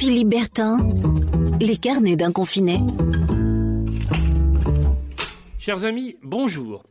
Philippe Bertin, les carnets d'un confiné. Chers amis, bonjour.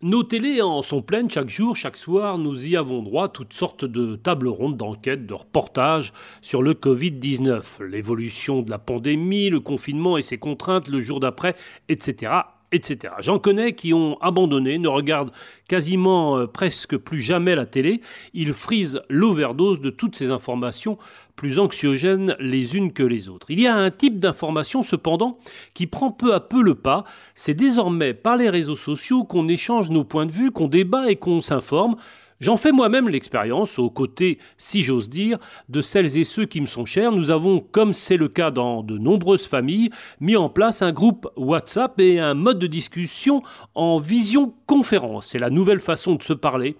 Nos télés en sont pleines chaque jour, chaque soir. Nous y avons droit toutes sortes de tables rondes d'enquêtes, de reportages sur le Covid-19, l'évolution de la pandémie, le confinement et ses contraintes le jour d'après, etc etc. J'en connais qui ont abandonné, ne regardent quasiment euh, presque plus jamais la télé. Ils frisent l'overdose de toutes ces informations plus anxiogènes les unes que les autres. Il y a un type d'information cependant qui prend peu à peu le pas. C'est désormais par les réseaux sociaux qu'on échange nos points de vue, qu'on débat et qu'on s'informe. J'en fais moi-même l'expérience, aux côtés, si j'ose dire, de celles et ceux qui me sont chers. Nous avons, comme c'est le cas dans de nombreuses familles, mis en place un groupe WhatsApp et un mode de discussion en vision conférence. C'est la nouvelle façon de se parler.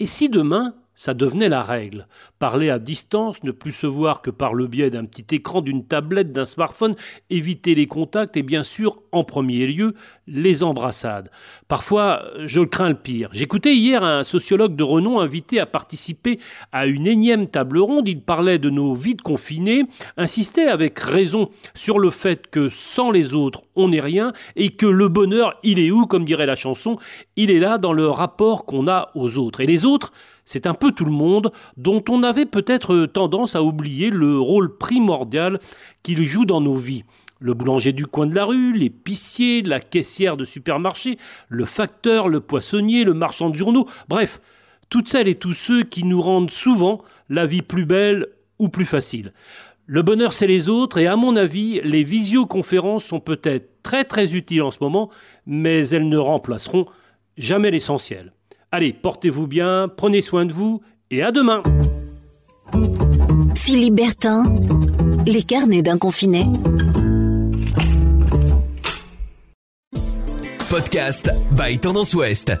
Et si demain, ça devenait la règle. Parler à distance, ne plus se voir que par le biais d'un petit écran, d'une tablette, d'un smartphone, éviter les contacts et bien sûr, en premier lieu, les embrassades. Parfois, je crains le pire. J'écoutais hier un sociologue de renom invité à participer à une énième table ronde. Il parlait de nos vides confinés, insistait avec raison sur le fait que sans les autres, on n'est rien et que le bonheur, il est où, comme dirait la chanson, il est là dans le rapport qu'on a aux autres. Et les autres, c'est un peu tout le monde dont on avait peut-être tendance à oublier le rôle primordial qu'il joue dans nos vies. Le boulanger du coin de la rue, l'épicier, la caissière de supermarché, le facteur, le poissonnier, le marchand de journaux, bref, toutes celles et tous ceux qui nous rendent souvent la vie plus belle ou plus facile. Le bonheur, c'est les autres, et à mon avis, les visioconférences sont peut-être très très utiles en ce moment, mais elles ne remplaceront jamais l'essentiel. Allez, portez-vous bien, prenez soin de vous et à demain. Philippe Bertin, les carnets d'un confiné. Podcast by Tendance Ouest.